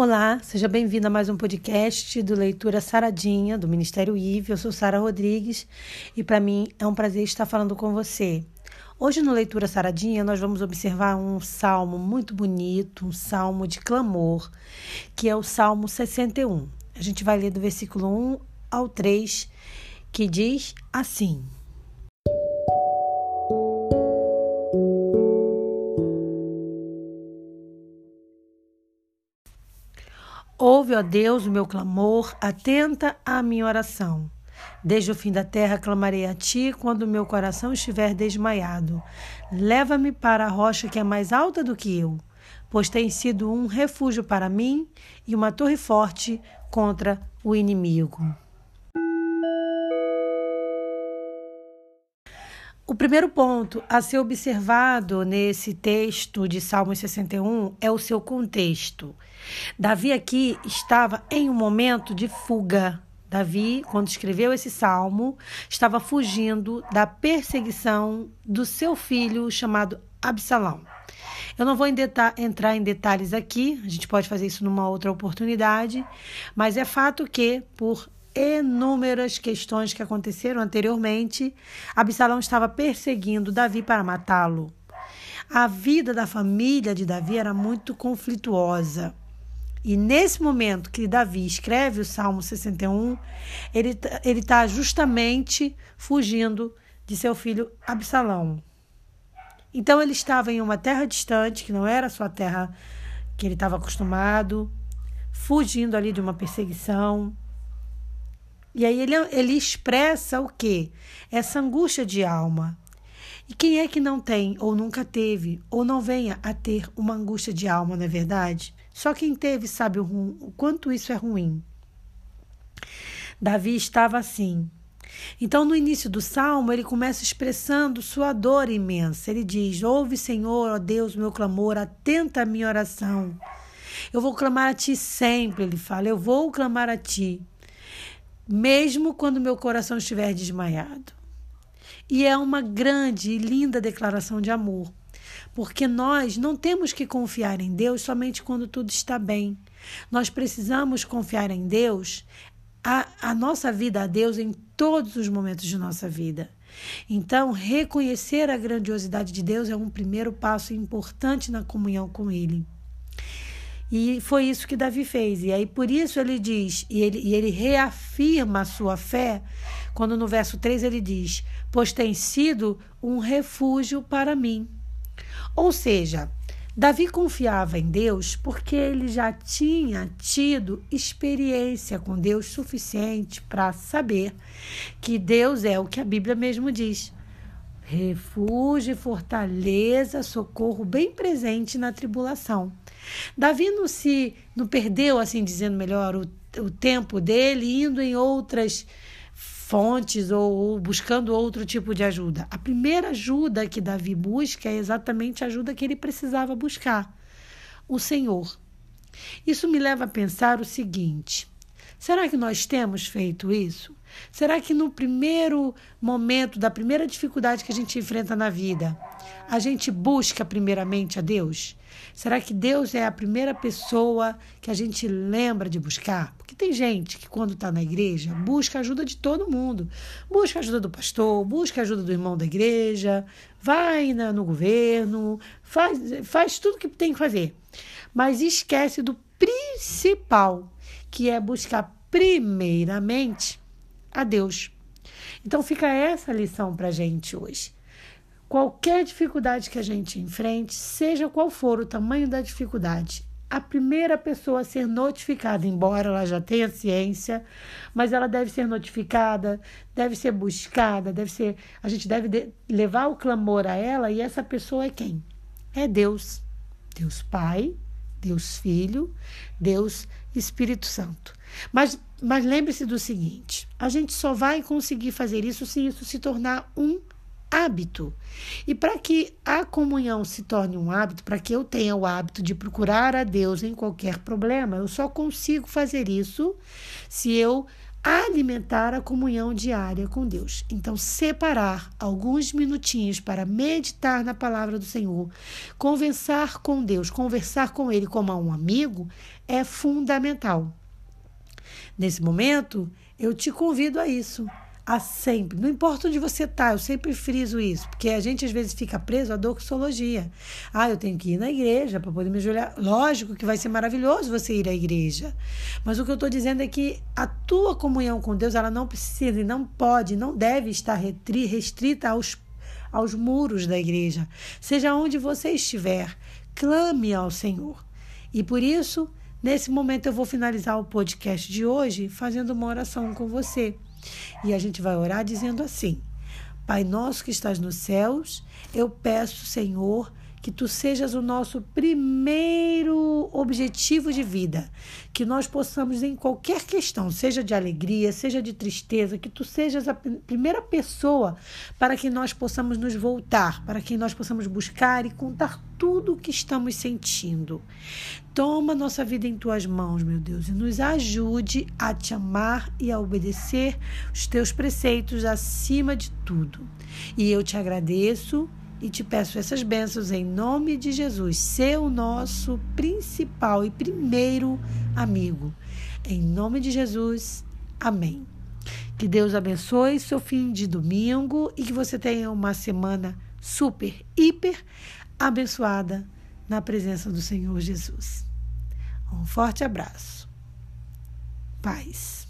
Olá, seja bem-vindo a mais um podcast do Leitura Saradinha, do Ministério IV. Eu sou Sara Rodrigues e para mim é um prazer estar falando com você. Hoje no Leitura Saradinha nós vamos observar um salmo muito bonito, um salmo de clamor, que é o Salmo 61. A gente vai ler do versículo 1 ao 3, que diz assim: Ouve, ó Deus, o meu clamor, atenta à minha oração. Desde o fim da terra clamarei a ti quando meu coração estiver desmaiado. Leva-me para a rocha que é mais alta do que eu, pois tem sido um refúgio para mim e uma torre forte contra o inimigo. O primeiro ponto a ser observado nesse texto de Salmos 61 é o seu contexto. Davi aqui estava em um momento de fuga. Davi, quando escreveu esse salmo, estava fugindo da perseguição do seu filho chamado Absalão. Eu não vou entrar em detalhes aqui, a gente pode fazer isso numa outra oportunidade, mas é fato que, por inúmeras questões que aconteceram anteriormente, Absalão estava perseguindo Davi para matá-lo. A vida da família de Davi era muito conflituosa. E nesse momento que Davi escreve o Salmo 61, ele ele está justamente fugindo de seu filho Absalão. Então ele estava em uma terra distante, que não era a sua terra que ele estava acostumado, fugindo ali de uma perseguição. E aí ele, ele expressa o quê? Essa angústia de alma. E quem é que não tem, ou nunca teve, ou não venha a ter uma angústia de alma, não é verdade? Só quem teve sabe o, o quanto isso é ruim. Davi estava assim. Então, no início do salmo, ele começa expressando sua dor imensa. Ele diz: Ouve, Senhor, ó Deus, meu clamor, atenta a minha oração. Eu vou clamar a ti sempre, ele fala. Eu vou clamar a ti mesmo quando meu coração estiver desmaiado. E é uma grande e linda declaração de amor, porque nós não temos que confiar em Deus somente quando tudo está bem. Nós precisamos confiar em Deus, a, a nossa vida a Deus em todos os momentos de nossa vida. Então, reconhecer a grandiosidade de Deus é um primeiro passo importante na comunhão com Ele. E foi isso que Davi fez. E aí por isso ele diz, e ele, e ele reafirma a sua fé, quando no verso 3 ele diz: Pois tem sido um refúgio para mim. Ou seja, Davi confiava em Deus porque ele já tinha tido experiência com Deus suficiente para saber que Deus é o que a Bíblia mesmo diz. Refúgio, fortaleza, socorro bem presente na tribulação. Davi não se não perdeu, assim dizendo melhor, o, o tempo dele indo em outras fontes ou, ou, buscando outro tipo de ajuda. A primeira ajuda que Davi busca é exatamente a ajuda que ele precisava buscar: o Senhor. Isso me leva a pensar o seguinte: será que nós temos feito isso? Será que no primeiro momento, da primeira dificuldade que a gente enfrenta na vida, a gente busca primeiramente a Deus? Será que Deus é a primeira pessoa que a gente lembra de buscar? Porque tem gente que, quando está na igreja, busca a ajuda de todo mundo. Busca ajuda do pastor, busca ajuda do irmão da igreja, vai na, no governo, faz, faz tudo que tem que fazer. Mas esquece do principal, que é buscar primeiramente a Deus. Então fica essa lição para a gente hoje. Qualquer dificuldade que a gente enfrente, seja qual for o tamanho da dificuldade, a primeira pessoa a ser notificada, embora ela já tenha ciência, mas ela deve ser notificada, deve ser buscada, deve ser, a gente deve de, levar o clamor a ela e essa pessoa é quem? É Deus. Deus Pai, Deus Filho, Deus Espírito Santo. Mas, mas lembre-se do seguinte: a gente só vai conseguir fazer isso se isso se tornar um hábito. E para que a comunhão se torne um hábito, para que eu tenha o hábito de procurar a Deus em qualquer problema, eu só consigo fazer isso se eu alimentar a comunhão diária com Deus. Então, separar alguns minutinhos para meditar na palavra do Senhor, conversar com Deus, conversar com Ele como a um amigo, é fundamental. Nesse momento, eu te convido a isso a sempre. Não importa onde você está, eu sempre friso isso, porque a gente às vezes fica preso à doxologia. Ah, eu tenho que ir na igreja para poder me ajoelhar. Lógico que vai ser maravilhoso você ir à igreja, mas o que eu estou dizendo é que a tua comunhão com Deus ela não precisa e não pode, não deve estar restrita aos, aos muros da igreja. Seja onde você estiver, clame ao Senhor. E por isso, nesse momento, eu vou finalizar o podcast de hoje fazendo uma oração com você. E a gente vai orar dizendo assim: Pai nosso que estás nos céus, eu peço, Senhor, que tu sejas o nosso primeiro objetivo de vida, que nós possamos em qualquer questão, seja de alegria, seja de tristeza, que tu sejas a primeira pessoa para que nós possamos nos voltar, para que nós possamos buscar e contar tudo o que estamos sentindo. Toma nossa vida em tuas mãos, meu Deus, e nos ajude a te amar e a obedecer os teus preceitos acima de tudo. E eu te agradeço e te peço essas bênçãos em nome de Jesus, ser o nosso principal e primeiro amigo. Em nome de Jesus, amém. Que Deus abençoe seu fim de domingo e que você tenha uma semana super, hiper abençoada na presença do Senhor Jesus. Um forte abraço. Paz.